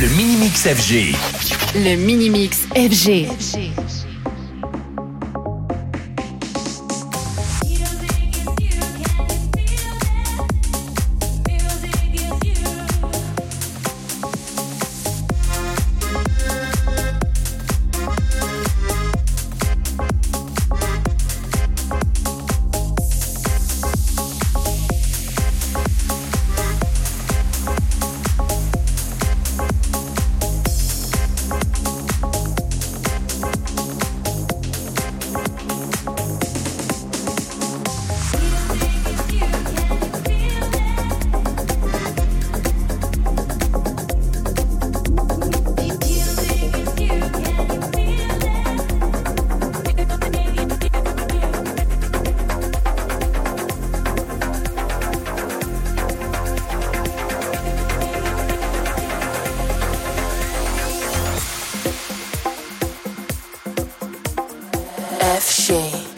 Le Mini-Mix FG. Le Mini-Mix FG. shore.